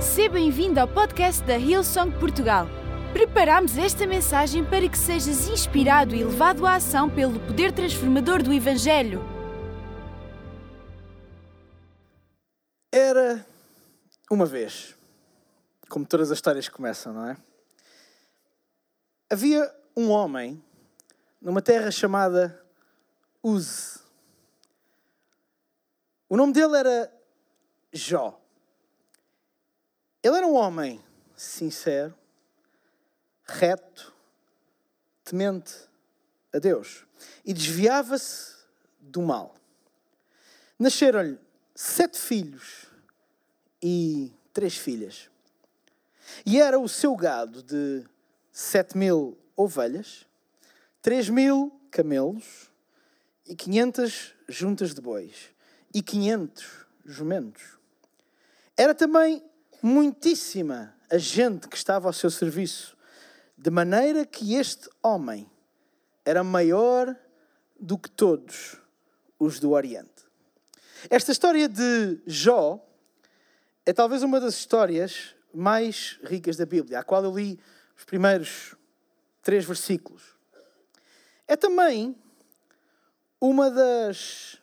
Seja bem-vindo ao podcast da Hillsong Portugal. Preparamos esta mensagem para que sejas inspirado e levado à ação pelo poder transformador do Evangelho. Era uma vez, como todas as histórias começam, não é? Havia um homem numa terra chamada Uz. O nome dele era Jó. Ele era um homem sincero, reto, temente a Deus e desviava-se do mal. Nasceram-lhe sete filhos e três filhas. E era o seu gado de sete mil ovelhas, três mil camelos e quinhentas juntas de bois e quinhentos jumentos. Era também muitíssima a gente que estava ao seu serviço, de maneira que este homem era maior do que todos os do Oriente. Esta história de Jó é talvez uma das histórias mais ricas da Bíblia, a qual eu li os primeiros três versículos. É também uma das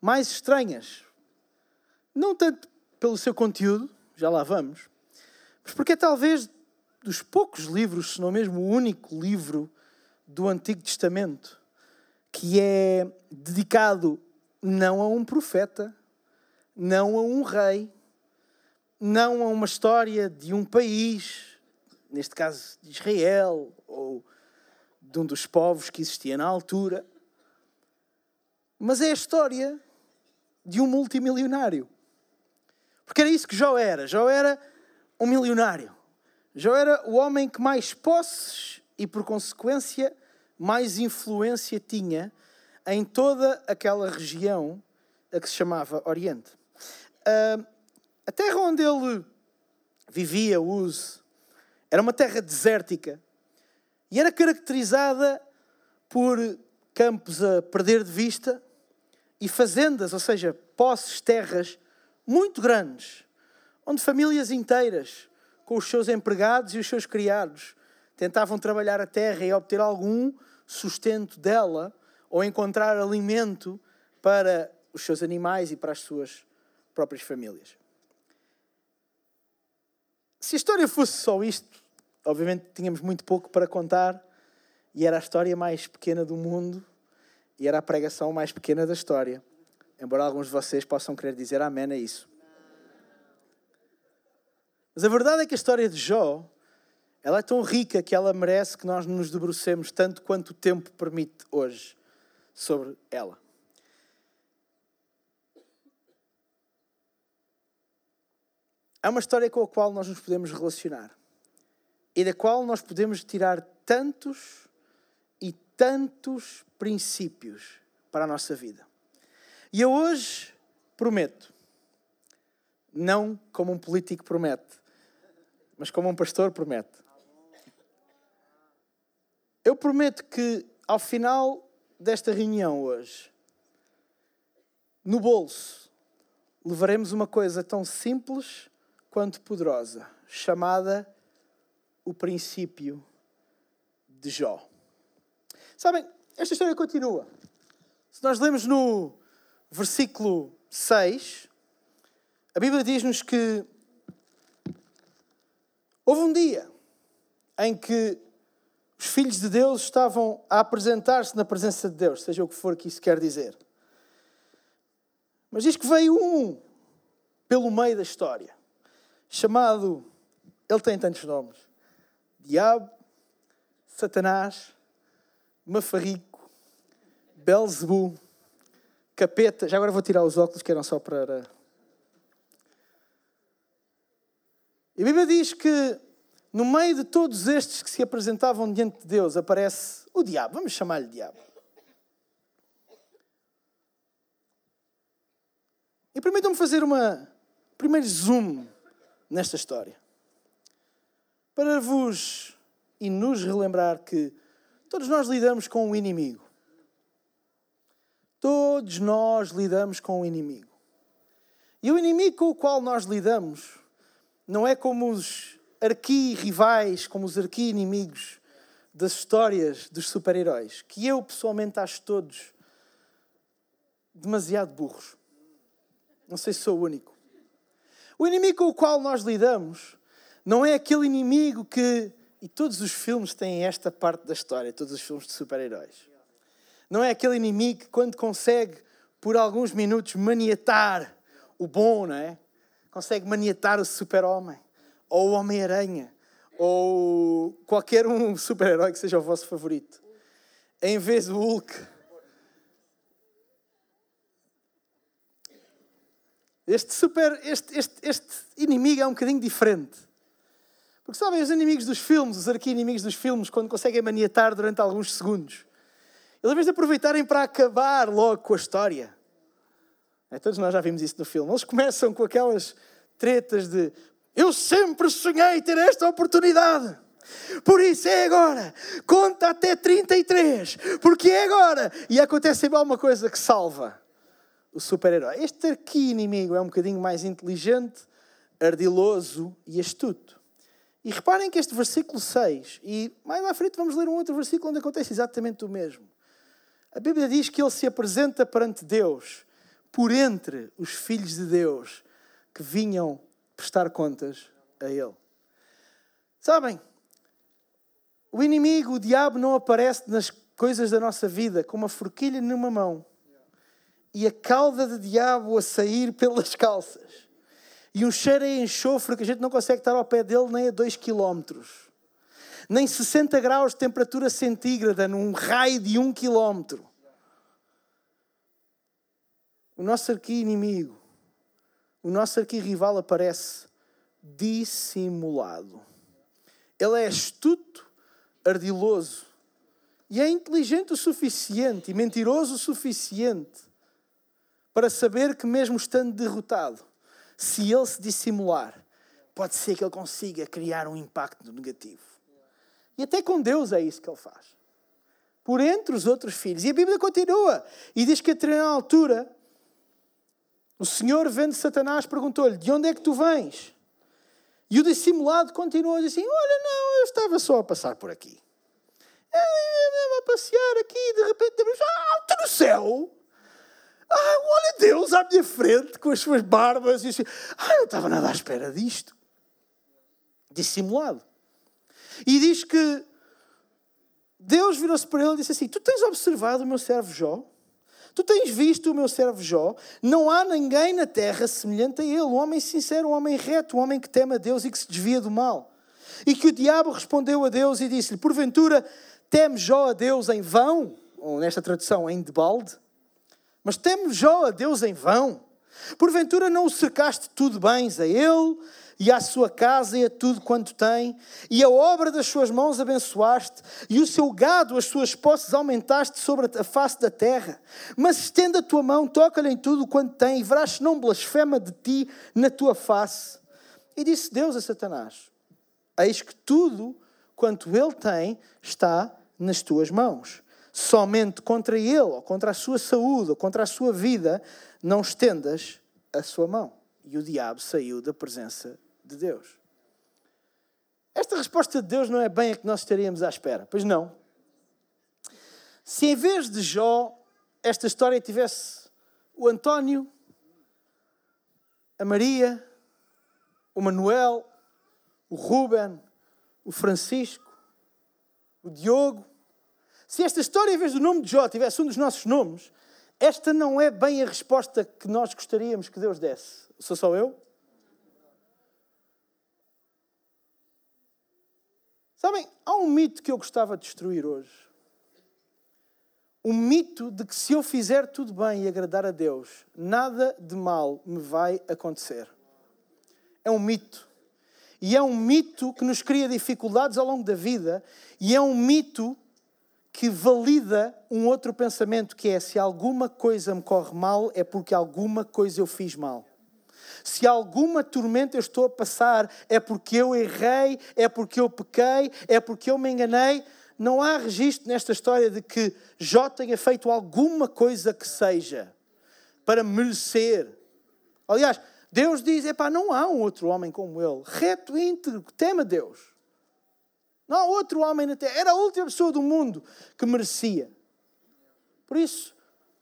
mais estranhas, não tanto pelo seu conteúdo, já lá vamos, mas porque é talvez dos poucos livros, se não mesmo o único livro do Antigo Testamento que é dedicado não a um profeta, não a um rei, não a uma história de um país, neste caso de Israel ou de um dos povos que existia na altura, mas é a história de um multimilionário. Porque era isso que Jó era. Jó era um milionário. Jó era o homem que mais posses e, por consequência, mais influência tinha em toda aquela região a que se chamava Oriente. A terra onde ele vivia, Uz, era uma terra desértica e era caracterizada por campos a perder de vista e fazendas, ou seja, posses, terras muito grandes, onde famílias inteiras, com os seus empregados e os seus criados, tentavam trabalhar a terra e obter algum sustento dela ou encontrar alimento para os seus animais e para as suas próprias famílias. Se a história fosse só isto, obviamente tínhamos muito pouco para contar e era a história mais pequena do mundo e era a pregação mais pequena da história. Embora alguns de vocês possam querer dizer amém a isso. Mas a verdade é que a história de Jó, ela é tão rica que ela merece que nós nos debrucemos tanto quanto o tempo permite hoje sobre ela. É uma história com a qual nós nos podemos relacionar e da qual nós podemos tirar tantos e tantos princípios para a nossa vida. E eu hoje prometo, não como um político promete, mas como um pastor promete. Eu prometo que ao final desta reunião hoje, no bolso, levaremos uma coisa tão simples quanto poderosa, chamada o princípio de Jó. Sabem, esta história continua. Se nós lemos no versículo 6, a Bíblia diz-nos que houve um dia em que os filhos de Deus estavam a apresentar-se na presença de Deus, seja o que for que isso quer dizer. Mas diz que veio um pelo meio da história, chamado, ele tem tantos nomes: Diabo, Satanás, Mafarrico, Belzebu, capeta. Já agora vou tirar os óculos que eram só para. E a Bíblia diz que no meio de todos estes que se apresentavam diante de Deus aparece o diabo. Vamos chamar-lhe diabo. E permitam-me fazer uma primeiro zoom nesta história. Para vos e nos relembrar que todos nós lidamos com um inimigo. Todos nós lidamos com o inimigo. E o inimigo com o qual nós lidamos não é como os arqui-rivais, como os arqui-inimigos das histórias dos super-heróis, que eu pessoalmente acho todos demasiado burros. Não sei se sou o único. O inimigo com o qual nós lidamos não é aquele inimigo que. E todos os filmes têm esta parte da história, todos os filmes de super-heróis. Não é aquele inimigo que, quando consegue, por alguns minutos, maniatar o bom, não é? Consegue maniatar o super-homem, ou o Homem-Aranha, ou qualquer um super-herói que seja o vosso favorito. Em vez do Hulk. Este, super, este, este, este inimigo é um bocadinho diferente. Porque sabem, os inimigos dos filmes, os arqui-inimigos dos filmes, quando conseguem maniatar durante alguns segundos, eles, em vez de aproveitarem para acabar logo com a história, é, todos nós já vimos isso no filme, eles começam com aquelas tretas de eu sempre sonhei ter esta oportunidade. Por isso é agora. Conta até 33. Porque é agora. E acontece sempre alguma coisa que salva o super-herói. Este aqui inimigo é um bocadinho mais inteligente, ardiloso e astuto. E reparem que este versículo 6, e mais à frente vamos ler um outro versículo onde acontece exatamente o mesmo. A Bíblia diz que ele se apresenta perante Deus por entre os filhos de Deus que vinham prestar contas a Ele. Sabem, o inimigo, o diabo, não aparece nas coisas da nossa vida com uma forquilha numa mão e a cauda de diabo a sair pelas calças e um cheiro a enxofre que a gente não consegue estar ao pé dele nem a 2 quilómetros, nem 60 graus de temperatura centígrada num raio de 1 quilómetro. O nosso arqui-inimigo, o nosso arqui-rival aparece dissimulado. Ele é astuto, ardiloso e é inteligente o suficiente e mentiroso o suficiente para saber que, mesmo estando derrotado, se ele se dissimular, pode ser que ele consiga criar um impacto negativo. E até com Deus é isso que ele faz. Por entre os outros filhos. E a Bíblia continua e diz que a determinada altura o Senhor, vendo Satanás, perguntou-lhe: De onde é que tu vens? E o dissimulado continuou a dizer assim: Olha, não, eu estava só a passar por aqui. Eu ia a passear aqui, de repente, ah, alto no céu. Ah, olha Deus à minha frente com as suas barbas. E assim, ah, não estava nada à espera disto. Dissimulado. E diz que Deus virou-se para ele e disse assim: Tu tens observado o meu servo Jó? Tu tens visto o meu servo Jó? Não há ninguém na terra semelhante a ele, um homem sincero, um homem reto, um homem que teme a Deus e que se desvia do mal. E que o diabo respondeu a Deus e disse-lhe: Porventura teme Jó a Deus em vão? Ou nesta tradução, em debalde? Mas teme Jó a Deus em vão? Porventura não o cercaste tudo bens a ele e à sua casa e a tudo quanto tem, e a obra das suas mãos abençoaste, e o seu gado, as suas posses aumentaste sobre a face da terra. Mas estenda a tua mão, toca-lhe em tudo quanto tem, e verás se não blasfema de ti na tua face. E disse Deus a Satanás: Eis que tudo quanto ele tem está nas tuas mãos. Somente contra ele, ou contra a sua saúde, ou contra a sua vida, não estendas a sua mão. E o diabo saiu da presença de Deus. Esta resposta de Deus não é bem a que nós estaríamos à espera, pois não. Se em vez de Jó, esta história tivesse o António, a Maria, o Manuel, o Ruben, o Francisco, o Diogo, se esta história, em vez do nome de Jó, tivesse um dos nossos nomes, esta não é bem a resposta que nós gostaríamos que Deus desse. Sou só eu? Sabem, há um mito que eu gostava de destruir hoje. O mito de que se eu fizer tudo bem e agradar a Deus, nada de mal me vai acontecer. É um mito. E é um mito que nos cria dificuldades ao longo da vida, e é um mito que valida um outro pensamento que é se alguma coisa me corre mal é porque alguma coisa eu fiz mal. Se alguma tormenta eu estou a passar, é porque eu errei, é porque eu pequei, é porque eu me enganei. Não há registro nesta história de que Jó tenha feito alguma coisa que seja para merecer. Aliás, Deus diz: epá, não há um outro homem como ele, reto, íntegro, que teme a Deus. Não há outro homem na terra. Era a última pessoa do mundo que merecia. Por isso,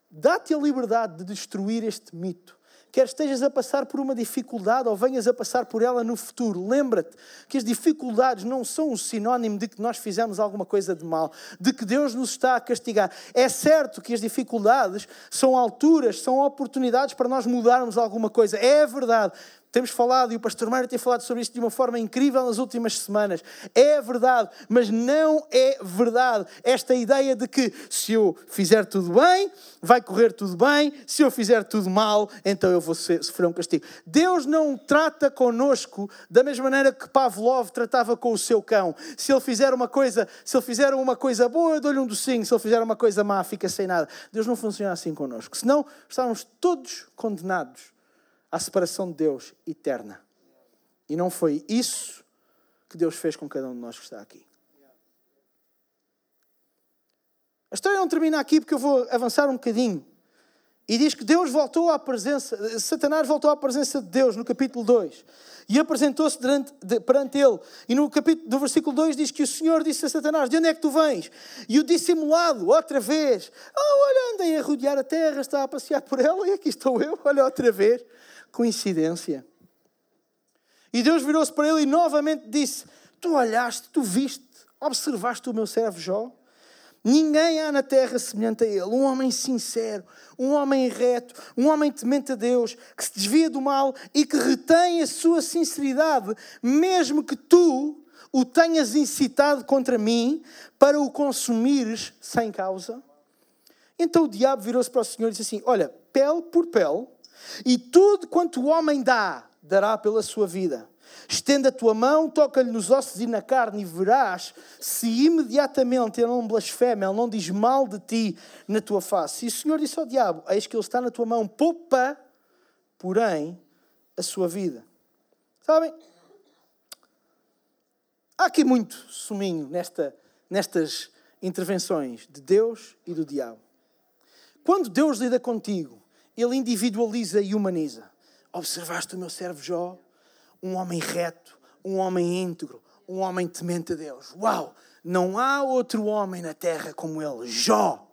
dá-te a liberdade de destruir este mito quer estejas a passar por uma dificuldade ou venhas a passar por ela no futuro, lembra-te que as dificuldades não são um sinónimo de que nós fizemos alguma coisa de mal, de que Deus nos está a castigar. É certo que as dificuldades são alturas, são oportunidades para nós mudarmos alguma coisa. É verdade. Temos falado, e o pastor Mário tem falado sobre isto de uma forma incrível nas últimas semanas. É verdade, mas não é verdade esta ideia de que se eu fizer tudo bem, vai correr tudo bem, se eu fizer tudo mal, então eu vou sofrer um castigo. Deus não trata conosco da mesma maneira que Pavlov tratava com o seu cão. Se ele fizer uma coisa, se ele fizer uma coisa boa, eu dou-lhe um docinho, se ele fizer uma coisa má, fica sem nada. Deus não funciona assim conosco. Senão, estávamos todos condenados à separação de Deus eterna. E não foi isso que Deus fez com cada um de nós que está aqui. A história não termina aqui porque eu vou avançar um bocadinho. E diz que Deus voltou à presença, Satanás voltou à presença de Deus no capítulo 2 e apresentou-se perante ele. E no capítulo do versículo 2 diz que o Senhor disse a Satanás: De onde é que tu vens? E o dissimulado, outra vez: Oh, olha, andei a rodear a terra, estava a passear por ela e aqui estou eu, olha outra vez. Coincidência. E Deus virou-se para ele e novamente disse: Tu olhaste, tu viste, observaste o meu servo Jó? Ninguém há na terra semelhante a ele, um homem sincero, um homem reto, um homem temente a Deus, que se desvia do mal e que retém a sua sinceridade, mesmo que tu o tenhas incitado contra mim para o consumires sem causa. Então o diabo virou-se para o Senhor e disse assim: Olha, pele por pele, e tudo quanto o homem dá, dará pela sua vida. Estenda a tua mão, toca-lhe nos ossos e na carne, e verás se imediatamente ele não blasfema, ele não diz mal de ti na tua face. E o Senhor disse ao diabo: Eis que ele está na tua mão, poupa, porém, a sua vida. Sabem? Há aqui muito suminho nesta, nestas intervenções de Deus e do diabo. Quando Deus lida contigo, ele individualiza e humaniza. Observaste o meu servo Jó? Um homem reto, um homem íntegro, um homem temente a Deus. Uau! Não há outro homem na terra como ele. Jó,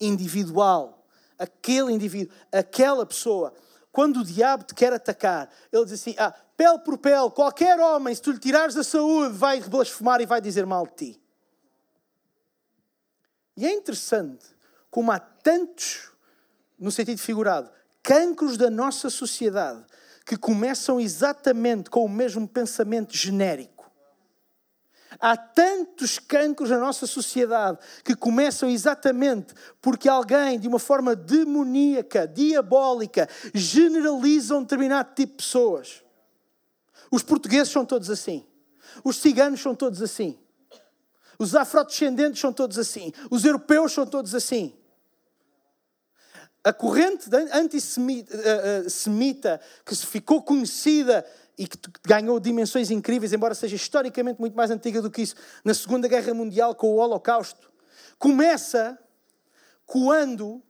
individual, aquele indivíduo, aquela pessoa. Quando o diabo te quer atacar, ele diz assim: ah, pele por pele, qualquer homem, se tu lhe tirares a saúde, vai blasfemar e vai dizer mal de ti. E é interessante como há tantos no sentido figurado, cancros da nossa sociedade que começam exatamente com o mesmo pensamento genérico. Há tantos cancros na nossa sociedade que começam exatamente porque alguém, de uma forma demoníaca, diabólica, generaliza um determinado tipo de pessoas. Os portugueses são todos assim. Os ciganos são todos assim. Os afrodescendentes são todos assim. Os europeus são todos assim a corrente antissemita eh, eh, que se ficou conhecida e que ganhou dimensões incríveis, embora seja historicamente muito mais antiga do que isso, na Segunda Guerra Mundial com o Holocausto, começa quando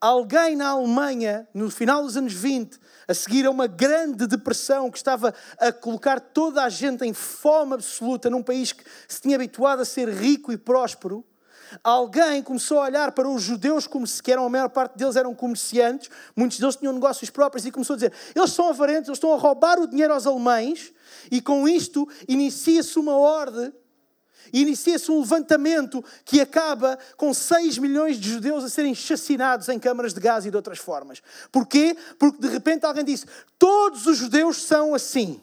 alguém na Alemanha, no final dos anos 20, a seguir a uma grande depressão que estava a colocar toda a gente em fome absoluta num país que se tinha habituado a ser rico e próspero, alguém começou a olhar para os judeus como se, que eram, a maior parte deles eram comerciantes, muitos deles tinham negócios próprios, e começou a dizer: eles são avarentos, eles estão a roubar o dinheiro aos alemães, e com isto inicia-se uma ordem, inicia-se um levantamento que acaba com 6 milhões de judeus a serem chacinados em câmaras de gás e de outras formas. Porquê? Porque de repente alguém disse: todos os judeus são assim.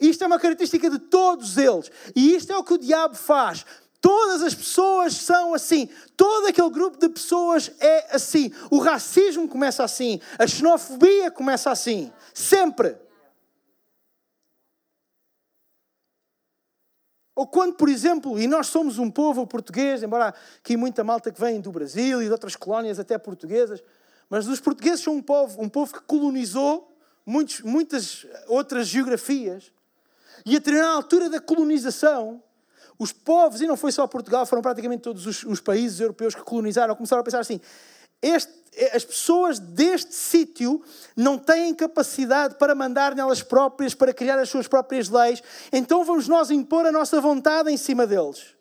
Isto é uma característica de todos eles. E isto é o que o diabo faz. Todas as pessoas são assim. Todo aquele grupo de pessoas é assim. O racismo começa assim. A xenofobia começa assim. Sempre. Ou quando, por exemplo, e nós somos um povo português, embora aqui muita malta que vem do Brasil e de outras colónias até portuguesas, mas os portugueses são um povo, um povo que colonizou muitos, muitas outras geografias. E a determinada altura da colonização, os povos, e não foi só Portugal, foram praticamente todos os, os países europeus que colonizaram, começaram a pensar assim: este, as pessoas deste sítio não têm capacidade para mandar nelas próprias, para criar as suas próprias leis, então vamos nós impor a nossa vontade em cima deles.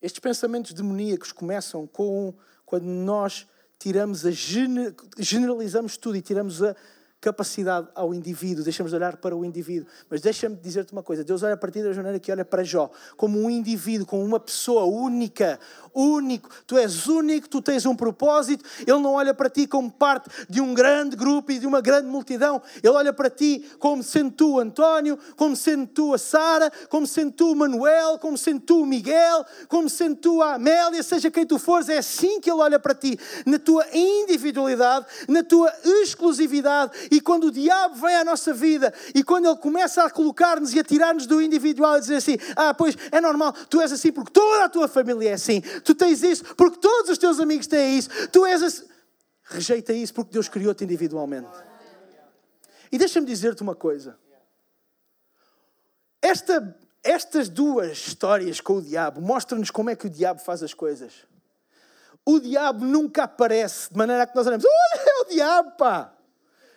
Estes pensamentos demoníacos começam com quando nós tiramos a generalizamos tudo e tiramos a capacidade ao indivíduo, deixamos de olhar para o indivíduo. Mas deixa-me dizer-te uma coisa: Deus olha para ti da maneira que olha para Jó, como um indivíduo, como uma pessoa única, único. Tu és único, tu tens um propósito. Ele não olha para ti como parte de um grande grupo e de uma grande multidão. Ele olha para ti como sendo tu António, como sendo tu a Sara, como sendo tu Manuel, como sendo tu Miguel, como sendo tu a Amélia, seja quem tu fores. É assim que ele olha para ti, na tua individualidade, na tua exclusividade e quando o diabo vem à nossa vida e quando ele começa a colocar-nos e a tirar-nos do individual e dizer assim: Ah, pois é normal, tu és assim porque toda a tua família é assim, tu tens isso porque todos os teus amigos têm isso, tu és assim. Rejeita isso porque Deus criou-te individualmente. E deixa-me dizer-te uma coisa. Esta, estas duas histórias com o diabo mostram-nos como é que o diabo faz as coisas. O diabo nunca aparece de maneira que nós olhamos, olha, é o diabo, pá!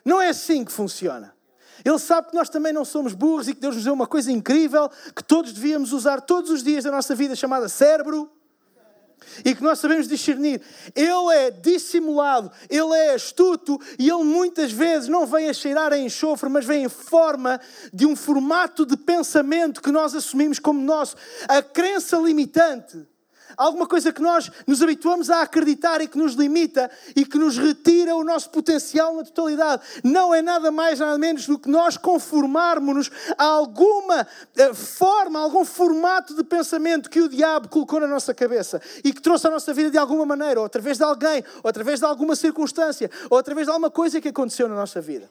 Não é assim que funciona. Ele sabe que nós também não somos burros e que Deus nos deu uma coisa incrível que todos devíamos usar todos os dias da nossa vida, chamada cérebro, e que nós sabemos discernir. Ele é dissimulado, ele é astuto e ele muitas vezes não vem a cheirar a enxofre, mas vem em forma de um formato de pensamento que nós assumimos como nosso. A crença limitante alguma coisa que nós nos habituamos a acreditar e que nos limita e que nos retira o nosso potencial na totalidade. Não é nada mais, nada menos do que nós conformarmos-nos a alguma eh, forma, a algum formato de pensamento que o diabo colocou na nossa cabeça e que trouxe à nossa vida de alguma maneira, ou através de alguém, ou através de alguma circunstância, ou através de alguma coisa que aconteceu na nossa vida.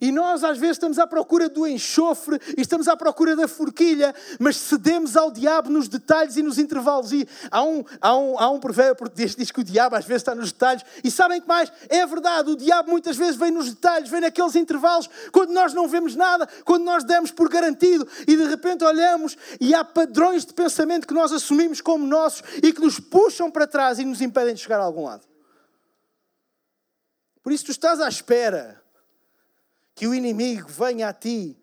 E nós às vezes estamos à procura do enxofre e estamos à procura da forquilha, mas cedemos ao diabo nos detalhes e nos intervalos. E há um, há um, há um provérbio português que diz que o diabo às vezes está nos detalhes. E sabem que mais? É verdade, o diabo muitas vezes vem nos detalhes, vem naqueles intervalos, quando nós não vemos nada, quando nós demos por garantido e de repente olhamos e há padrões de pensamento que nós assumimos como nossos e que nos puxam para trás e nos impedem de chegar a algum lado. Por isso tu estás à espera que o inimigo venha a ti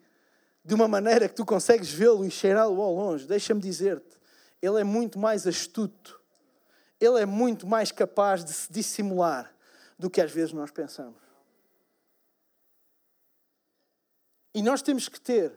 de uma maneira que tu consegues vê-lo e cheirá-lo ao longe, deixa-me dizer-te, ele é muito mais astuto, ele é muito mais capaz de se dissimular do que às vezes nós pensamos. E nós temos que ter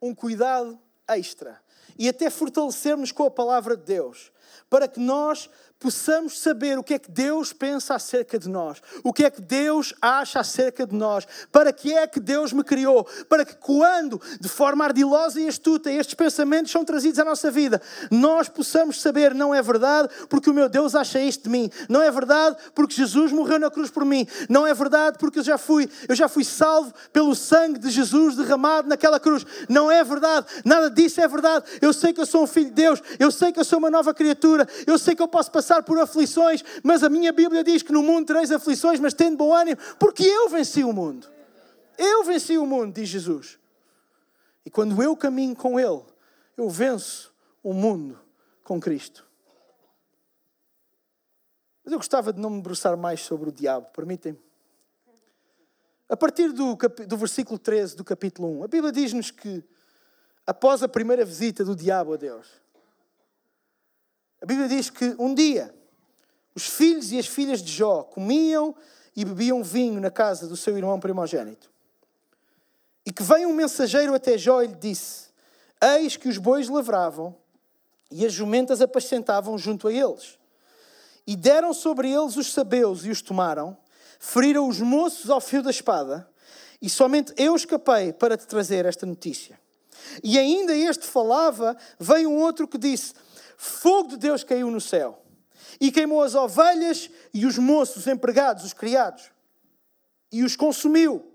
um cuidado extra e até fortalecermos com a palavra de Deus, para que nós possamos saber o que é que Deus pensa acerca de nós, o que é que Deus acha acerca de nós, para que é que Deus me criou, para que quando, de forma ardilosa e astuta, estes pensamentos são trazidos à nossa vida, nós possamos saber, não é verdade porque o meu Deus acha isto de mim, não é verdade porque Jesus morreu na cruz por mim, não é verdade porque eu já fui, eu já fui salvo pelo sangue de Jesus derramado naquela cruz, não é verdade, nada disso é verdade, eu sei que eu sou um filho de Deus, eu sei que eu sou uma nova criatura, eu sei que eu posso passar passar por aflições, mas a minha Bíblia diz que no mundo tereis aflições, mas tendo bom ânimo, porque eu venci o mundo. Eu venci o mundo, diz Jesus. E quando eu caminho com Ele, eu venço o mundo com Cristo. Mas eu gostava de não me debruçar mais sobre o diabo, permitem-me. A partir do, do versículo 13 do capítulo 1, a Bíblia diz-nos que após a primeira visita do diabo a Deus, a Bíblia diz que um dia os filhos e as filhas de Jó comiam e bebiam vinho na casa do seu irmão primogênito. E que veio um mensageiro até Jó e lhe disse: Eis que os bois lavravam e as jumentas apacentavam junto a eles. E deram sobre eles os sabeus e os tomaram, feriram os moços ao fio da espada, e somente eu escapei para te trazer esta notícia. E ainda este falava, veio um outro que disse: fogo de Deus caiu no céu e queimou as ovelhas e os moços empregados, os criados, e os consumiu.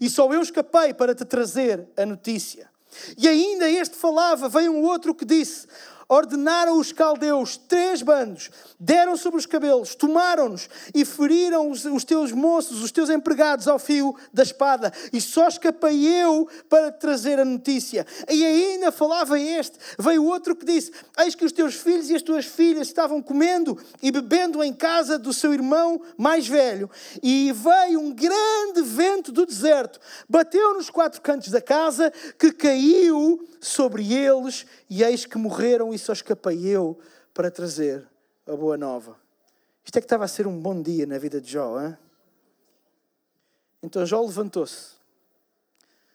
E só eu escapei para te trazer a notícia. E ainda este falava, veio um outro que disse: ordenaram os caldeus três bandos, deram sobre os cabelos, tomaram-nos e feriram os, os, teus moços, os teus empregados ao fio da espada. E só escapei eu para trazer a notícia. E ainda falava este, veio outro que disse: Eis que os teus filhos e as tuas filhas estavam comendo e bebendo em casa do seu irmão mais velho. E veio um grande vento do deserto, bateu nos quatro cantos da casa, que caiu sobre eles, e eis que morreram, e só escapei eu para trazer a boa nova. Isto é que estava a ser um bom dia na vida de Jó, hein? Então Jó levantou-se,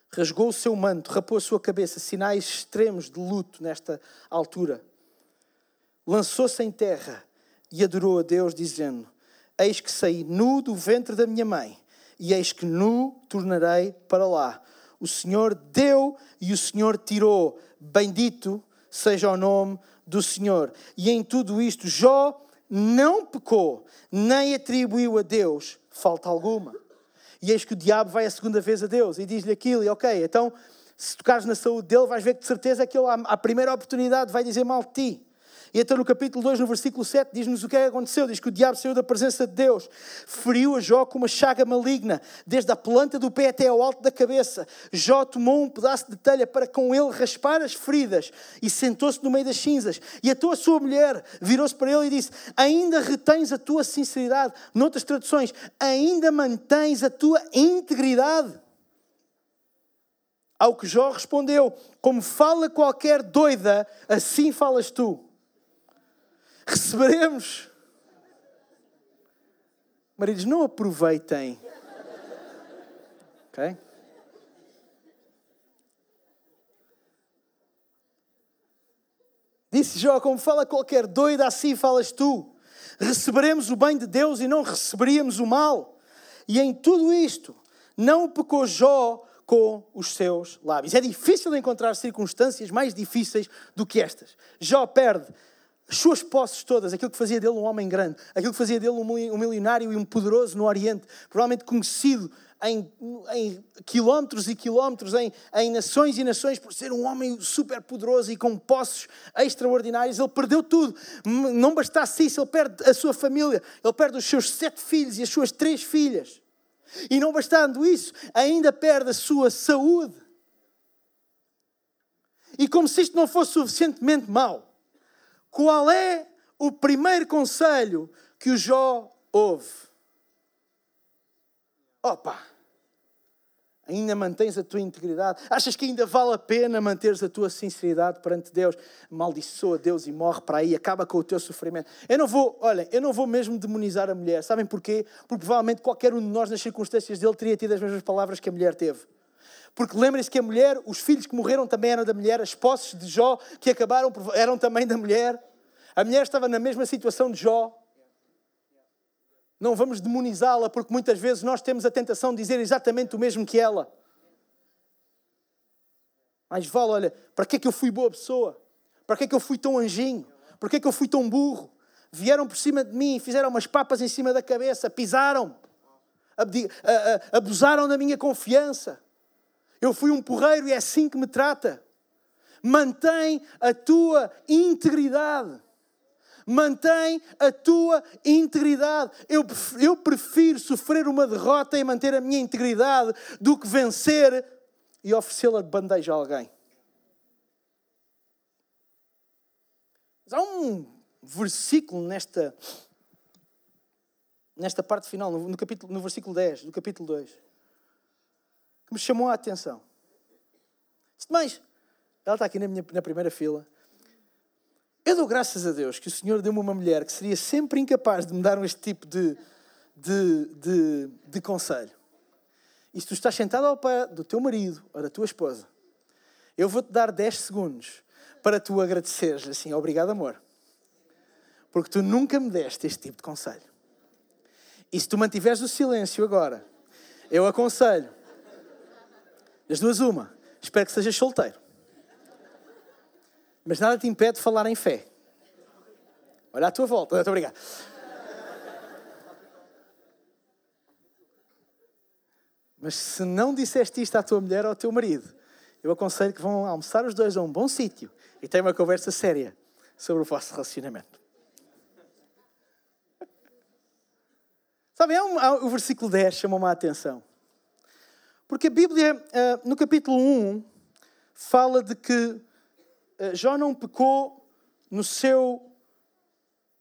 rasgou o seu manto, rapou a sua cabeça, sinais extremos de luto nesta altura. Lançou-se em terra e adorou a Deus, dizendo: Eis que saí nu do ventre da minha mãe, e eis que nu tornarei para lá. O Senhor deu e o Senhor tirou. Bendito seja o nome do Senhor. E em tudo isto, Jó não pecou, nem atribuiu a Deus falta alguma. E eis que o diabo vai a segunda vez a Deus e diz-lhe aquilo, e ok, então se tocares na saúde dele, vais ver que de certeza que ele, à primeira oportunidade, vai dizer mal de ti. E então no capítulo 2, no versículo 7, diz-nos o que é que aconteceu. Diz que o diabo saiu da presença de Deus, feriu a Jó com uma chaga maligna, desde a planta do pé até ao alto da cabeça. Jó tomou um pedaço de telha para com ele raspar as feridas e sentou-se no meio das cinzas. E a tua sua mulher virou-se para ele e disse: Ainda retens a tua sinceridade? Noutras traduções, ainda mantens a tua integridade? Ao que Jó respondeu: Como fala qualquer doida, assim falas tu receberemos. Maridos, não aproveitem. Ok? Disse Jó, como fala qualquer doida, assim falas tu. Receberemos o bem de Deus e não receberíamos o mal. E em tudo isto, não pecou Jó com os seus lábios. É difícil encontrar circunstâncias mais difíceis do que estas. Jó perde as suas posses todas, aquilo que fazia dele um homem grande, aquilo que fazia dele um milionário e um poderoso no Oriente, provavelmente conhecido em, em quilómetros e quilómetros, em, em, nações e nações, por ser um homem super poderoso e com posses extraordinários, ele perdeu tudo. Não bastasse isso, ele perde a sua família, ele perde os seus sete filhos e as suas três filhas. E não bastando isso, ainda perde a sua saúde. E como se isto não fosse suficientemente mau, qual é o primeiro conselho que o Jó ouve? Opa! Ainda mantens a tua integridade? Achas que ainda vale a pena manteres a tua sinceridade perante Deus? Maldiçoa Deus e morre para aí, acaba com o teu sofrimento. Eu não vou, olha, eu não vou mesmo demonizar a mulher. Sabem porquê? Porque provavelmente qualquer um de nós, nas circunstâncias dele, teria tido as mesmas palavras que a mulher teve. Porque lembrem-se que a mulher, os filhos que morreram também eram da mulher, as posses de Jó que acabaram eram também da mulher. A mulher estava na mesma situação de Jó. Não vamos demonizá-la, porque muitas vezes nós temos a tentação de dizer exatamente o mesmo que ela. Mas vale, olha, para que é que eu fui boa pessoa? Para que é que eu fui tão anjinho? Para que é que eu fui tão burro? Vieram por cima de mim, fizeram umas papas em cima da cabeça, pisaram, abusaram da minha confiança. Eu fui um porreiro e é assim que me trata. Mantém a tua integridade. Mantém a tua integridade. Eu, eu prefiro sofrer uma derrota e manter a minha integridade do que vencer e oferecê-la de bandeja a alguém. Mas há um versículo nesta, nesta parte final, no, capítulo, no versículo 10 do capítulo 2 que me chamou a atenção. Mas, ela está aqui na, minha, na primeira fila. Eu dou graças a Deus que o Senhor deu-me uma mulher que seria sempre incapaz de me dar este tipo de, de, de, de conselho. E se tu estás sentado ao pé do teu marido ou da tua esposa, eu vou-te dar 10 segundos para tu agradeceres assim, obrigado amor. Porque tu nunca me deste este tipo de conselho. E se tu mantiveres o silêncio agora, eu aconselho das duas, uma. Espero que sejas solteiro. Mas nada te impede de falar em fé. Olha à tua volta. Muito obrigado. Mas se não disseste isto à tua mulher ou ao teu marido, eu aconselho que vão almoçar os dois a um bom sítio e tenham uma conversa séria sobre o vosso relacionamento. Sabem, há um, há, o versículo 10 chamou-me a atenção. Porque a Bíblia, uh, no capítulo 1, fala de que uh, Jó não pecou no seu.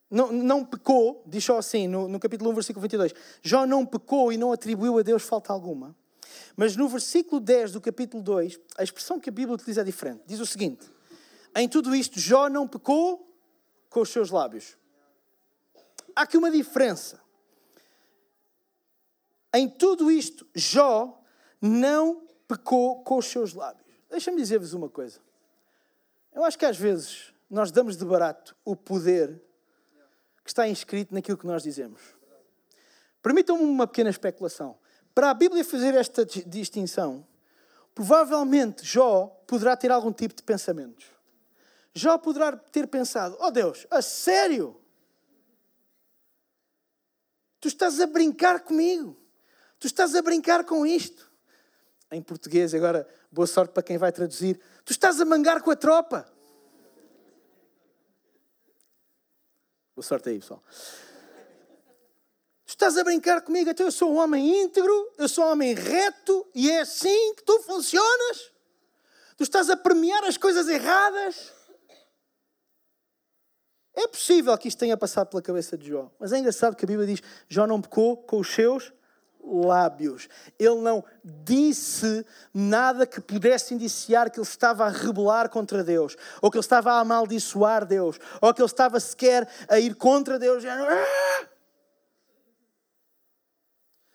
Não, não pecou, diz só assim, no, no capítulo 1, versículo 22. Jó não pecou e não atribuiu a Deus falta alguma. Mas no versículo 10 do capítulo 2, a expressão que a Bíblia utiliza é diferente. Diz o seguinte: Em tudo isto, Jó não pecou com os seus lábios. Há aqui uma diferença. Em tudo isto, Jó não pecou com os seus lábios. Deixa-me dizer-vos uma coisa. Eu acho que às vezes nós damos de barato o poder que está inscrito naquilo que nós dizemos. Permitam-me uma pequena especulação. Para a Bíblia fazer esta distinção, provavelmente Jó poderá ter algum tipo de pensamentos. Jó poderá ter pensado: Oh Deus, a sério? Tu estás a brincar comigo? Tu estás a brincar com isto. Em português, agora, boa sorte para quem vai traduzir. Tu estás a mangar com a tropa. Boa sorte aí, pessoal. Tu estás a brincar comigo, então eu sou um homem íntegro, eu sou um homem reto e é assim que tu funcionas? Tu estás a premiar as coisas erradas? É possível que isto tenha passado pela cabeça de Jó, mas é engraçado que a Bíblia diz: Jó não pecou com os seus lábios. Ele não disse nada que pudesse indiciar que ele estava a rebelar contra Deus, ou que ele estava a amaldiçoar Deus, ou que ele estava sequer a ir contra Deus. Ah!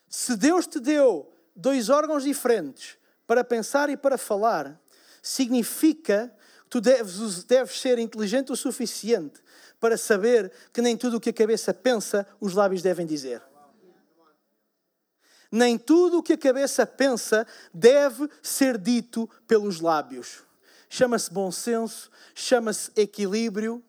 Se Deus te deu dois órgãos diferentes para pensar e para falar, significa que tu deves, deves ser inteligente o suficiente para saber que nem tudo o que a cabeça pensa, os lábios devem dizer. Nem tudo o que a cabeça pensa deve ser dito pelos lábios. Chama-se bom senso, chama-se equilíbrio.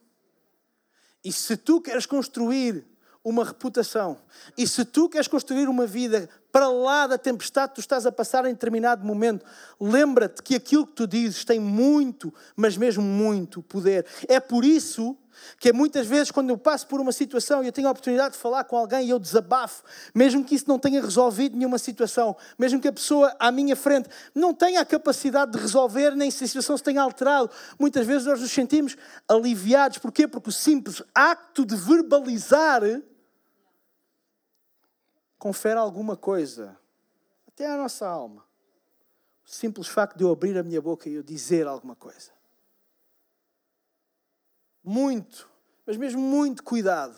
E se tu queres construir uma reputação, e se tu queres construir uma vida para lá da tempestade que tu estás a passar em determinado momento, lembra-te que aquilo que tu dizes tem muito, mas mesmo muito poder. É por isso que é muitas vezes quando eu passo por uma situação e eu tenho a oportunidade de falar com alguém e eu desabafo, mesmo que isso não tenha resolvido nenhuma situação, mesmo que a pessoa à minha frente não tenha a capacidade de resolver, nem se a situação se tenha alterado, muitas vezes nós nos sentimos aliviados. Porquê? Porque o simples acto de verbalizar confere alguma coisa, até à nossa alma. O simples facto de eu abrir a minha boca e eu dizer alguma coisa muito, mas mesmo muito cuidado,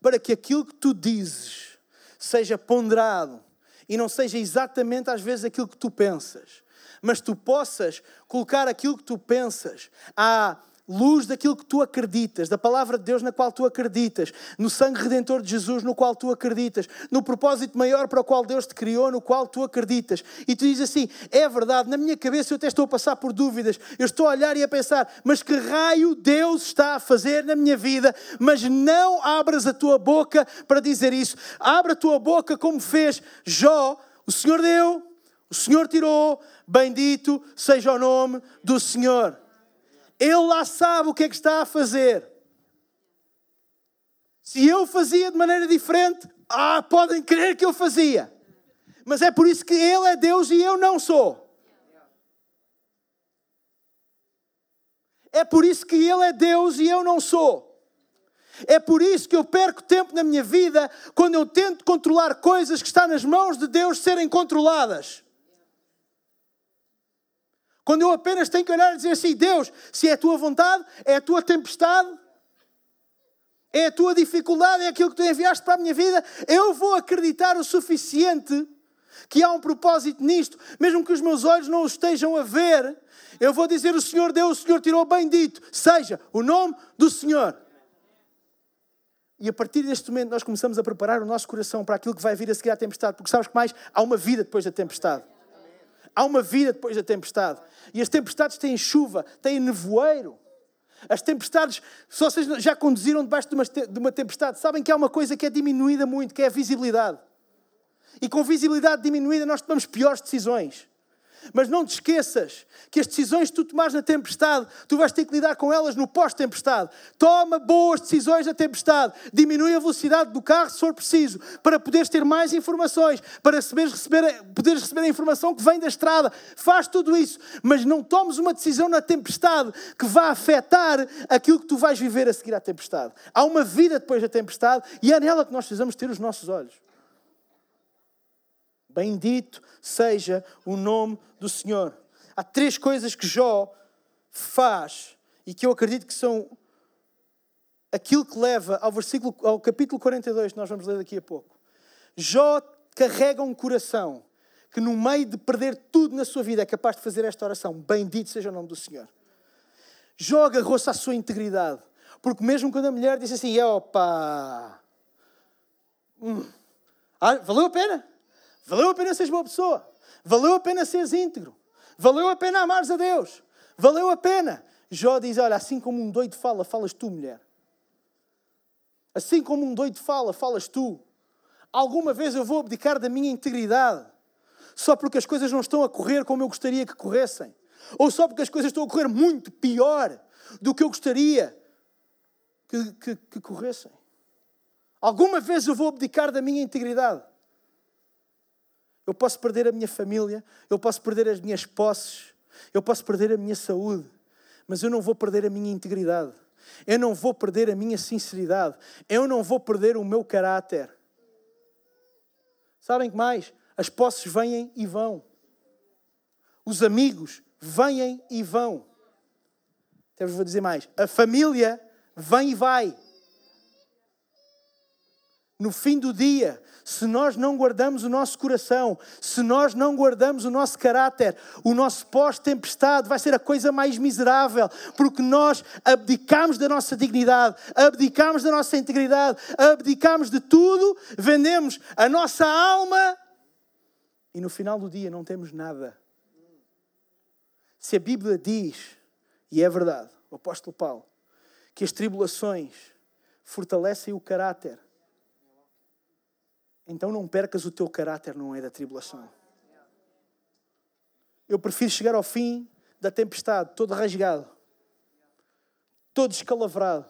para que aquilo que tu dizes seja ponderado e não seja exatamente às vezes aquilo que tu pensas, mas tu possas colocar aquilo que tu pensas à luz daquilo que tu acreditas, da palavra de Deus na qual tu acreditas, no sangue redentor de Jesus no qual tu acreditas, no propósito maior para o qual Deus te criou, no qual tu acreditas. E tu dizes assim: é verdade, na minha cabeça eu até estou a passar por dúvidas, eu estou a olhar e a pensar, mas que raio Deus está a fazer na minha vida? Mas não abras a tua boca para dizer isso. Abra a tua boca como fez Jó, o Senhor deu, o Senhor tirou, bendito seja o nome do Senhor. Ele lá sabe o que é que está a fazer. Se eu fazia de maneira diferente, ah, podem crer que eu fazia. Mas é por isso que Ele é Deus e eu não sou. É por isso que Ele é Deus e eu não sou. É por isso que eu perco tempo na minha vida quando eu tento controlar coisas que estão nas mãos de Deus serem controladas. Quando eu apenas tenho que olhar e dizer assim: Deus, se é a tua vontade, é a tua tempestade, é a tua dificuldade, é aquilo que tu enviaste para a minha vida, eu vou acreditar o suficiente que há um propósito nisto, mesmo que os meus olhos não o estejam a ver, eu vou dizer: O Senhor deu, o Senhor tirou, bendito seja o nome do Senhor. E a partir deste momento nós começamos a preparar o nosso coração para aquilo que vai vir a seguir à tempestade, porque sabes que mais? Há uma vida depois da tempestade. Há uma vida depois da tempestade. E as tempestades têm chuva, têm nevoeiro. As tempestades, se vocês já conduziram debaixo de uma, de uma tempestade, sabem que há uma coisa que é diminuída muito, que é a visibilidade. E com visibilidade diminuída nós tomamos piores decisões. Mas não te esqueças que as decisões que tu tomares na tempestade, tu vais ter que lidar com elas no pós-tempestade. Toma boas decisões na tempestade. Diminui a velocidade do carro se for preciso, para poderes ter mais informações, para receber, poderes receber a informação que vem da estrada. Faz tudo isso, mas não tomes uma decisão na tempestade que vá afetar aquilo que tu vais viver a seguir à tempestade. Há uma vida depois da tempestade e é nela que nós precisamos ter os nossos olhos. Bendito seja o nome do Senhor. Há três coisas que Jó faz e que eu acredito que são aquilo que leva ao versículo ao capítulo 42 que nós vamos ler daqui a pouco. Jó carrega um coração que no meio de perder tudo na sua vida é capaz de fazer esta oração: Bendito seja o nome do Senhor. Jó agarrou-se à sua integridade, porque mesmo quando a mulher disse assim: Opa, hum, ah, valeu a pena? Valeu a pena seres boa pessoa. Valeu a pena seres íntegro. Valeu a pena amares a Deus. Valeu a pena. Jó diz: Olha, assim como um doido fala, falas tu, mulher. Assim como um doido fala, falas tu. Alguma vez eu vou abdicar da minha integridade só porque as coisas não estão a correr como eu gostaria que corressem. Ou só porque as coisas estão a correr muito pior do que eu gostaria que, que, que corressem. Alguma vez eu vou abdicar da minha integridade. Eu posso perder a minha família, eu posso perder as minhas posses, eu posso perder a minha saúde, mas eu não vou perder a minha integridade. Eu não vou perder a minha sinceridade. Eu não vou perder o meu caráter. Sabem que mais? As posses vêm e vão. Os amigos vêm e vão. Até vos vou dizer mais. A família vem e vai no fim do dia, se nós não guardamos o nosso coração, se nós não guardamos o nosso caráter, o nosso pós-tempestade vai ser a coisa mais miserável, porque nós abdicamos da nossa dignidade, abdicamos da nossa integridade, abdicamos de tudo, vendemos a nossa alma e no final do dia não temos nada. Se a Bíblia diz, e é verdade, o apóstolo Paulo, que as tribulações fortalecem o caráter, então não percas o teu caráter no meio da tribulação. Eu prefiro chegar ao fim da tempestade, todo rasgado, todo escalavrado,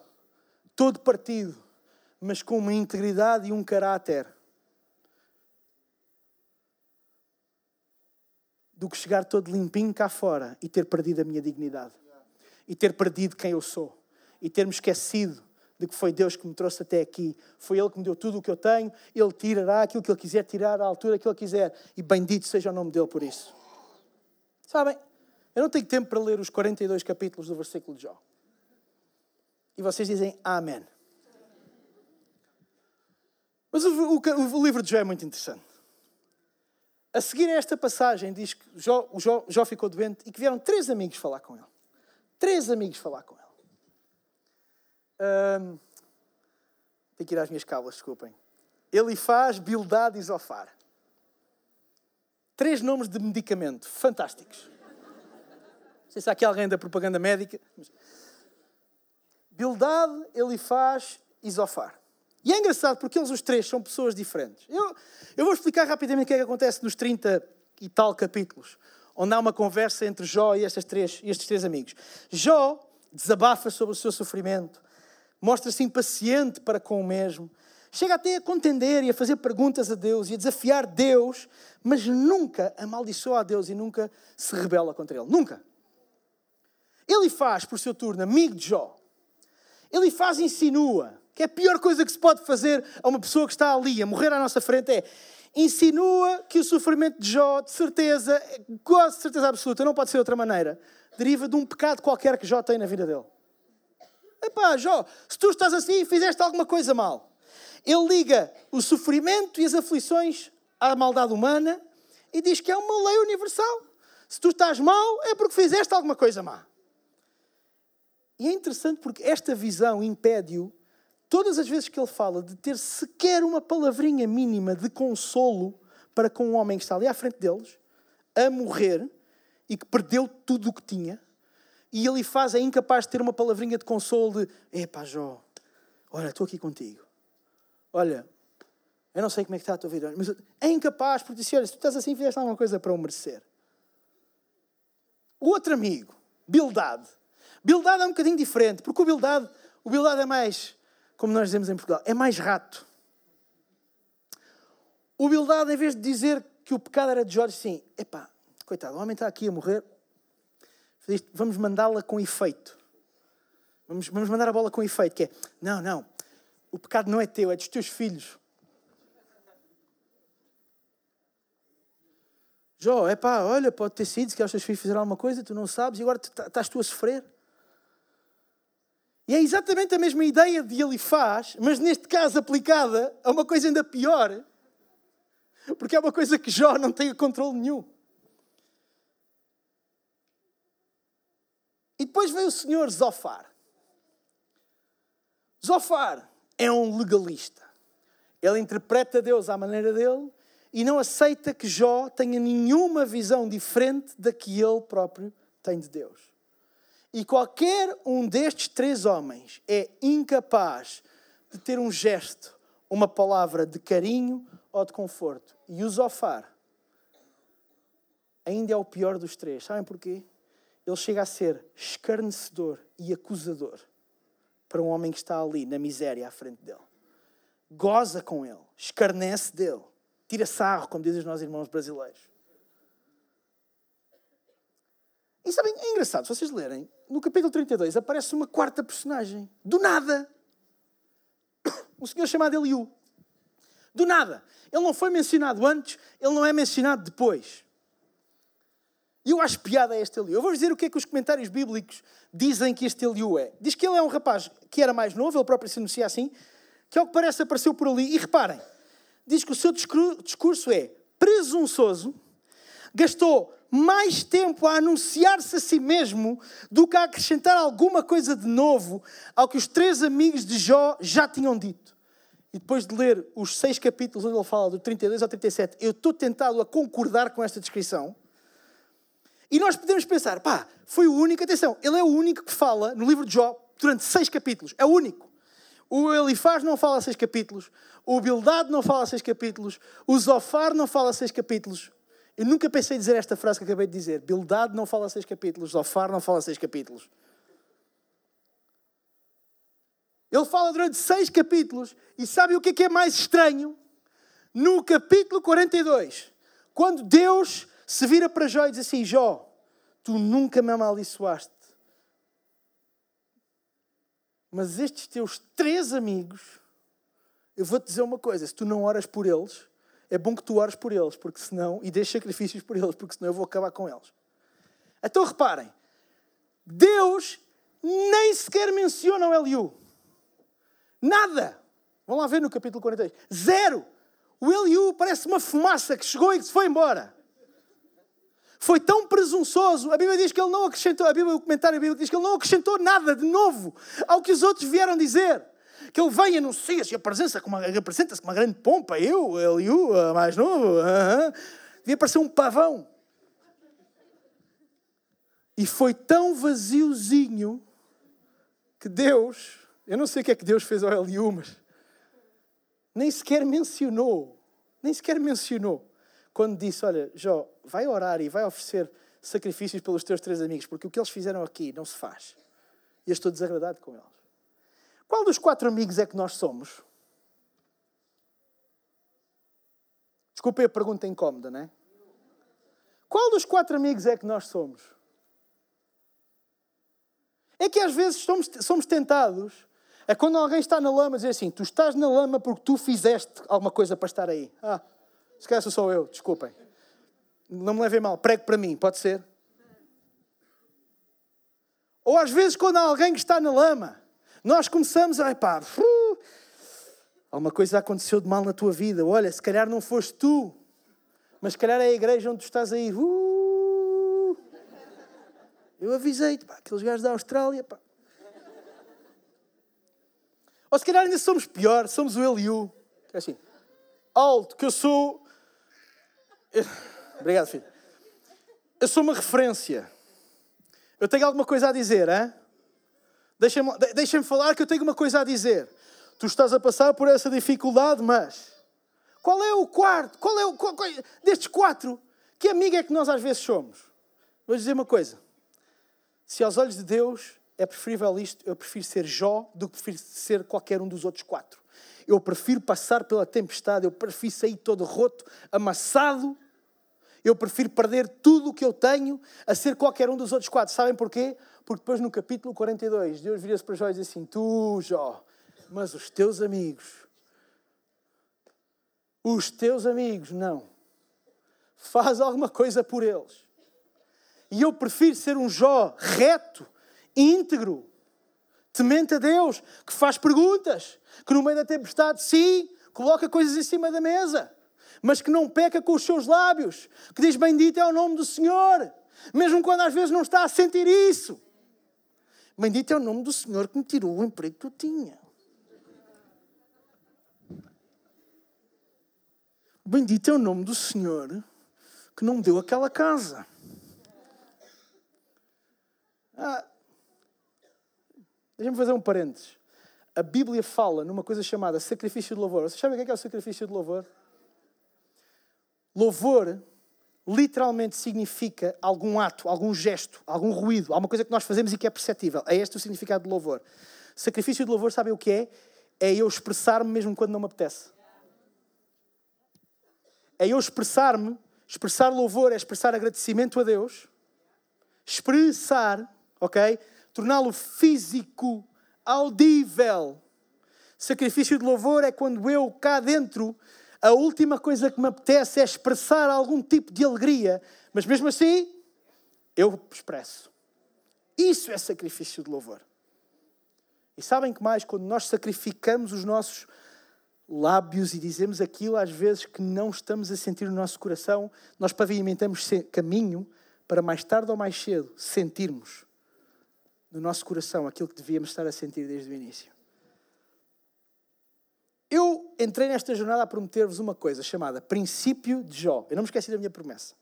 todo partido, mas com uma integridade e um caráter. Do que chegar todo limpinho cá fora e ter perdido a minha dignidade. E ter perdido quem eu sou. E ter-me esquecido de que foi Deus que me trouxe até aqui. Foi Ele que me deu tudo o que eu tenho. Ele tirará aquilo que Ele quiser tirar à altura que Ele quiser. E bendito seja o nome dEle por isso. Sabem, eu não tenho tempo para ler os 42 capítulos do versículo de Jó. E vocês dizem Amém. Mas o, o, o, livro de Jó é muito interessante. A seguir a esta passagem, diz que Jó, Jó, Jó ficou doente e que vieram três amigos falar com ele. Três amigos falar com ele. Um, tenho que ir às minhas cábulas, desculpem. Elifaz, Bildad e Zofar. Três nomes de medicamento fantásticos. Não sei se há aqui alguém da propaganda médica. Bildad, Elifaz e Zofar. E é engraçado porque eles os três são pessoas diferentes. Eu, eu vou explicar rapidamente o que é que acontece nos 30 e tal capítulos, onde há uma conversa entre Jó e estes três, estes três amigos. Jó desabafa sobre o seu sofrimento, mostra-se impaciente para com o mesmo, chega até a contender e a fazer perguntas a Deus e a desafiar Deus, mas nunca amaldiçoa a Deus e nunca se rebela contra Ele. Nunca. Ele faz, por seu turno, amigo de Jó. Ele faz insinua, que é a pior coisa que se pode fazer a uma pessoa que está ali, a morrer à nossa frente, é insinua que o sofrimento de Jó, de certeza, quase certeza absoluta, não pode ser de outra maneira, deriva de um pecado qualquer que Jó tem na vida dele. Epá, Jó, se tu estás assim, fizeste alguma coisa mal. Ele liga o sofrimento e as aflições à maldade humana e diz que é uma lei universal. Se tu estás mal, é porque fizeste alguma coisa má. E é interessante porque esta visão impede-o, todas as vezes que ele fala, de ter sequer uma palavrinha mínima de consolo para com um homem que está ali à frente deles, a morrer e que perdeu tudo o que tinha e ele faz, é incapaz de ter uma palavrinha de consolo de epá, Jó, olha, estou aqui contigo. Olha, eu não sei como é que está a tua vida, mas é incapaz, porque disse, olha, se tu estás assim, fizeste alguma coisa para o merecer. O outro amigo, Bildade. Bildade é um bocadinho diferente, porque o Bildade, o Bildade é mais, como nós dizemos em Portugal, é mais rato. O Bildade, em vez de dizer que o pecado era de Jorge, sim, epá, coitado, o homem está aqui a morrer, vamos mandá-la com efeito. Vamos, vamos mandar a bola com efeito, que é, não, não, o pecado não é teu, é dos teus filhos. Jó, é pá, olha, pode ter sido que os teus filhos fizeram alguma coisa, tu não sabes, e agora tá, estás tu a sofrer. E é exatamente a mesma ideia de ele faz, mas neste caso aplicada a uma coisa ainda pior, porque é uma coisa que Jó não tem controle nenhum. Depois vem o senhor Zofar. Zofar é um legalista. Ele interpreta Deus à maneira dele e não aceita que Jó tenha nenhuma visão diferente da que ele próprio tem de Deus. E qualquer um destes três homens é incapaz de ter um gesto, uma palavra de carinho ou de conforto. E o Zofar ainda é o pior dos três. Sabem porquê? Ele chega a ser escarnecedor e acusador para um homem que está ali na miséria à frente dele. Goza com ele, escarnece dele tira sarro, como dizem os nossos irmãos brasileiros. E sabem, é engraçado, se vocês lerem, no capítulo 32 aparece uma quarta personagem. Do nada. Um senhor chamado Eliú. Do nada. Ele não foi mencionado antes, ele não é mencionado depois. E eu acho piada a este Eliú. Eu vou dizer o que é que os comentários bíblicos dizem que este Eliú é. Diz que ele é um rapaz que era mais novo, ele próprio se anuncia assim, que ao que parece apareceu por ali. E reparem, diz que o seu discurso é presunçoso, gastou mais tempo a anunciar-se a si mesmo do que a acrescentar alguma coisa de novo ao que os três amigos de Jó já tinham dito. E depois de ler os seis capítulos onde ele fala do 32 ao 37, eu estou tentado a concordar com esta descrição. E nós podemos pensar, pá, foi o único, atenção, ele é o único que fala no livro de Jó durante seis capítulos, é o único. O Elifaz não fala seis capítulos. O Bildad não fala seis capítulos. O Zofar não fala seis capítulos. Eu nunca pensei dizer esta frase que acabei de dizer. Bildad não fala seis capítulos. Zofar não fala seis capítulos. Ele fala durante seis capítulos. E sabe o que é, que é mais estranho? No capítulo 42, quando Deus se vira para Jó e diz assim: Jó, tu nunca me amaldiçoaste mas estes teus três amigos, eu vou-te dizer uma coisa: se tu não oras por eles, é bom que tu ores por eles, porque senão, e deixes sacrifícios por eles, porque senão eu vou acabar com eles. Então reparem, Deus nem sequer menciona o Eliú. Nada. Vão lá ver no capítulo 43. Zero. O Eliú parece uma fumaça que chegou e que se foi embora foi tão presunçoso. A Bíblia diz que ele não acrescentou, a Bíblia, o comentário bíblico diz que ele não acrescentou nada de novo ao que os outros vieram dizer. Que ele vem e anuncia-se e apresenta-se com, com uma grande pompa. Eu, ele, o mais novo, uh -huh, devia parecer um pavão. E foi tão vaziozinho que Deus, eu não sei o que é que Deus fez ao Eliú, mas nem sequer mencionou, nem sequer mencionou quando disse: Olha, Jó, vai orar e vai oferecer sacrifícios pelos teus três amigos, porque o que eles fizeram aqui não se faz. E eu estou desagradado com eles. Qual dos quatro amigos é que nós somos? Desculpem a pergunta incómoda, não é? Qual dos quatro amigos é que nós somos? É que às vezes somos, somos tentados é quando alguém está na lama dizer assim: Tu estás na lama porque tu fizeste alguma coisa para estar aí. Ah, calhar sou eu, desculpem. Não me levem mal, prego para mim, pode ser? Ou às vezes, quando há alguém que está na lama, nós começamos a, alguma coisa aconteceu de mal na tua vida. Olha, se calhar não foste tu, mas se calhar é a igreja onde tu estás aí. Uh, eu avisei-te, pá, aqueles gajos da Austrália, pá. Ou se calhar ainda somos pior, somos o Eliú. É assim, alto, que eu sou Obrigado, filho. Eu sou uma referência. Eu tenho alguma coisa a dizer, hein? Deixem falar que eu tenho uma coisa a dizer. Tu estás a passar por essa dificuldade, mas qual é o quarto? Qual é o qual, qual, destes quatro? Que amigo é que nós às vezes somos? Vou dizer uma coisa. Se aos olhos de Deus é preferível isto, eu prefiro ser Jó do que prefiro ser qualquer um dos outros quatro. Eu prefiro passar pela tempestade, eu prefiro sair todo roto, amassado. Eu prefiro perder tudo o que eu tenho a ser qualquer um dos outros quatro. Sabem porquê? Porque depois no capítulo 42, Deus vira-se para Jó e diz assim: Tu, Jó, mas os teus amigos, os teus amigos, não. Faz alguma coisa por eles. E eu prefiro ser um Jó reto, íntegro, temente a Deus, que faz perguntas, que no meio da tempestade, sim, coloca coisas em cima da mesa, mas que não peca com os seus lábios, que diz bendito é o nome do Senhor, mesmo quando às vezes não está a sentir isso. Bendito é o nome do Senhor que me tirou o emprego que eu tinha. Bendito é o nome do Senhor que não me deu aquela casa. Ah, Deixa-me fazer um parênteses. A Bíblia fala numa coisa chamada sacrifício de louvor. Vocês sabem o que é, o sacrifício de louvor? Louvor literalmente significa algum ato, algum gesto, algum ruído, alguma coisa que nós fazemos e que é perceptível. É este o significado de louvor. Sacrifício de louvor, sabem o que é? É eu expressar-me mesmo quando não me apetece. É eu expressar-me. Expressar louvor é expressar agradecimento a Deus. Expressar, ok? torná-lo físico, audível. Sacrifício de louvor é quando eu, cá dentro, a última coisa que me apetece é expressar algum tipo de alegria, mas mesmo assim, eu expresso. Isso é sacrifício de louvor. E sabem que mais? Quando nós sacrificamos os nossos lábios e dizemos aquilo às vezes que não estamos a sentir no nosso coração, nós pavimentamos caminho para mais tarde ou mais cedo sentirmos no nosso coração aquilo que devíamos estar a sentir desde o início. Eu entrei nesta jornada a prometer-vos uma coisa chamada princípio de Jó. Eu não me esqueci da minha promessa.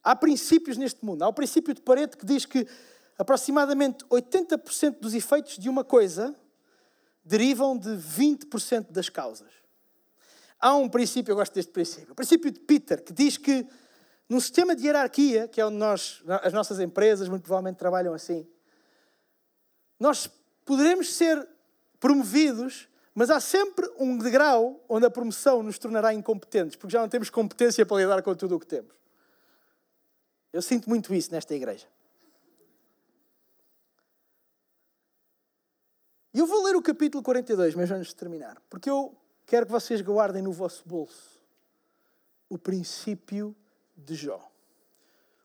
Há princípios neste mundo. Há o princípio de Pareto que diz que aproximadamente 80% dos efeitos de uma coisa derivam de 20% das causas. Há um princípio, eu gosto deste princípio, o princípio de Peter, que diz que num sistema de hierarquia, que é onde nós, as nossas empresas muito provavelmente trabalham assim, nós poderemos ser promovidos, mas há sempre um degrau onde a promoção nos tornará incompetentes, porque já não temos competência para lidar com tudo o que temos. Eu sinto muito isso nesta igreja. E eu vou ler o capítulo 42, mas antes de terminar, porque eu quero que vocês guardem no vosso bolso o princípio de Jó.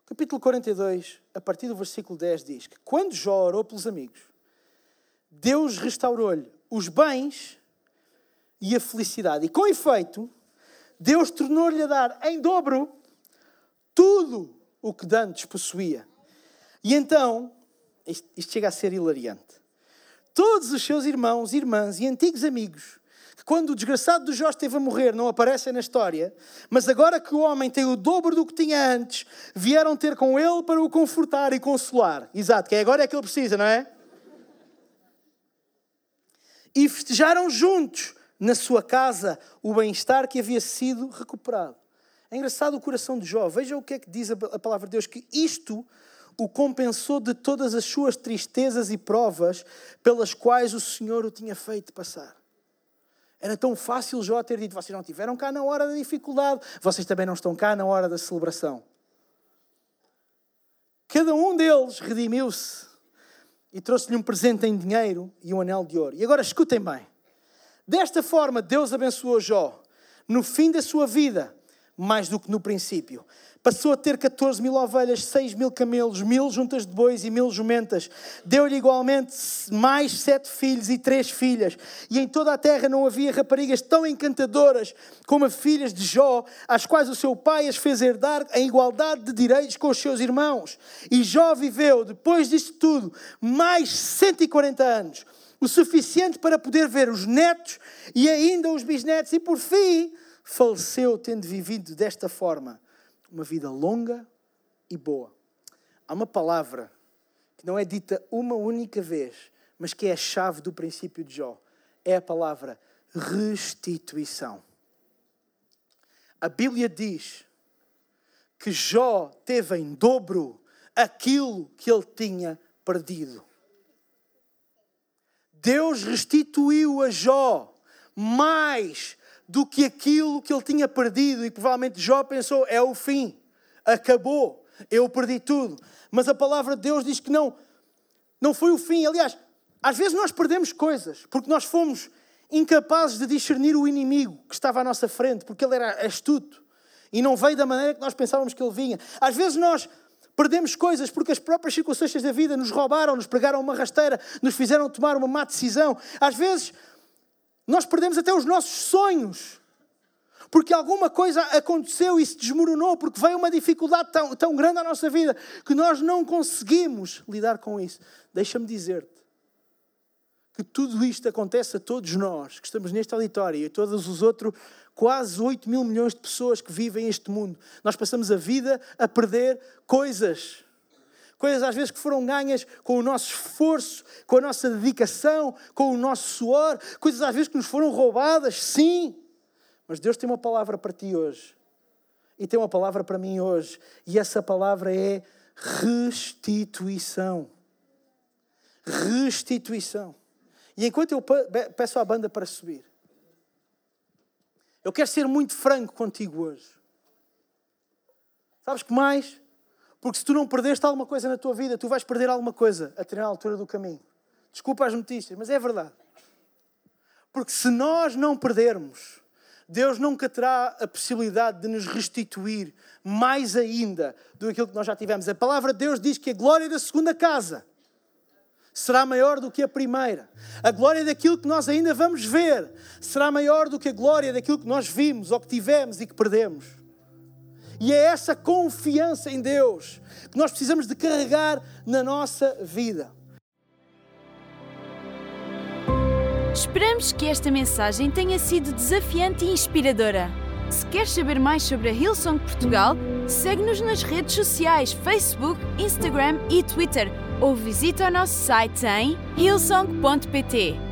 O capítulo 42, a partir do versículo 10, diz que quando Jó orou pelos amigos, Deus restaurou-lhe os bens e a felicidade. E com efeito, Deus tornou-lhe a dar em dobro tudo o que dantes possuía. E então, isto, isto chega a ser hilariante. Todos os seus irmãos, irmãs e antigos amigos que quando o desgraçado do Jó esteve a morrer não aparecem na história, mas agora que o homem tem o dobro do que tinha antes, vieram ter com ele para o confortar e consolar. Exato, que é agora é que ele precisa, não é? E festejaram juntos na sua casa o bem-estar que havia sido recuperado. É engraçado o coração de Jó. Veja o que é que diz a palavra de Deus: que isto o compensou de todas as suas tristezas e provas pelas quais o Senhor o tinha feito passar. Era tão fácil Jó ter dito: vocês não estiveram cá na hora da dificuldade, vocês também não estão cá na hora da celebração. Cada um deles redimiu-se e trouxe-lhe um presente em dinheiro e um anel de ouro. E agora escutem bem: desta forma, Deus abençoou Jó no fim da sua vida, mais do que no princípio. Passou a ter 14 mil ovelhas, 6 mil camelos, mil juntas de bois e mil jumentas. Deu-lhe igualmente mais sete filhos e três filhas. E em toda a terra não havia raparigas tão encantadoras como as filhas de Jó, às quais o seu pai as fez herdar em igualdade de direitos com os seus irmãos. E Jó viveu, depois disto tudo, mais 140 anos. O suficiente para poder ver os netos e ainda os bisnetos. E por fim, faleceu tendo vivido desta forma uma vida longa e boa. Há uma palavra que não é dita uma única vez, mas que é a chave do princípio de Jó. É a palavra restituição. A Bíblia diz que Jó teve em dobro, aquilo que ele tinha perdido. Deus restituiu a Jó mais do que aquilo que ele tinha perdido, e provavelmente Jó pensou: é o fim, acabou, eu perdi tudo. Mas a palavra de Deus diz que não, não foi o fim. Aliás, às vezes nós perdemos coisas porque nós fomos incapazes de discernir o inimigo que estava à nossa frente, porque ele era astuto e não veio da maneira que nós pensávamos que ele vinha. Às vezes nós perdemos coisas porque as próprias circunstâncias da vida nos roubaram, nos pregaram uma rasteira, nos fizeram tomar uma má decisão. Às vezes nós perdemos até os nossos sonhos. Porque alguma coisa aconteceu e se desmoronou, porque veio uma dificuldade tão, tão grande à nossa vida que nós não conseguimos lidar com isso. Deixa-me dizer-te que tudo isto acontece a todos nós que estamos neste auditório e a todos os outros quase 8 mil milhões de pessoas que vivem este mundo. Nós passamos a vida a perder coisas coisas às vezes que foram ganhas com o nosso esforço, com a nossa dedicação, com o nosso suor, coisas às vezes que nos foram roubadas, sim. Mas Deus tem uma palavra para ti hoje. E tem uma palavra para mim hoje. E essa palavra é restituição. Restituição. E enquanto eu peço à banda para subir, eu quero ser muito franco contigo hoje. Sabes que mais? Porque se tu não perdeste alguma coisa na tua vida, tu vais perder alguma coisa a ter na altura do caminho. Desculpa as notícias, mas é verdade. Porque se nós não perdermos, Deus nunca terá a possibilidade de nos restituir mais ainda do que aquilo que nós já tivemos. A palavra de Deus diz que a glória da segunda casa será maior do que a primeira. A glória daquilo que nós ainda vamos ver será maior do que a glória daquilo que nós vimos ou que tivemos e que perdemos. E é essa confiança em Deus que nós precisamos de carregar na nossa vida. Esperamos que esta mensagem tenha sido desafiante e inspiradora. Se queres saber mais sobre a Hillsong Portugal, segue-nos nas redes sociais Facebook, Instagram e Twitter ou visita o nosso site em hillsong.pt.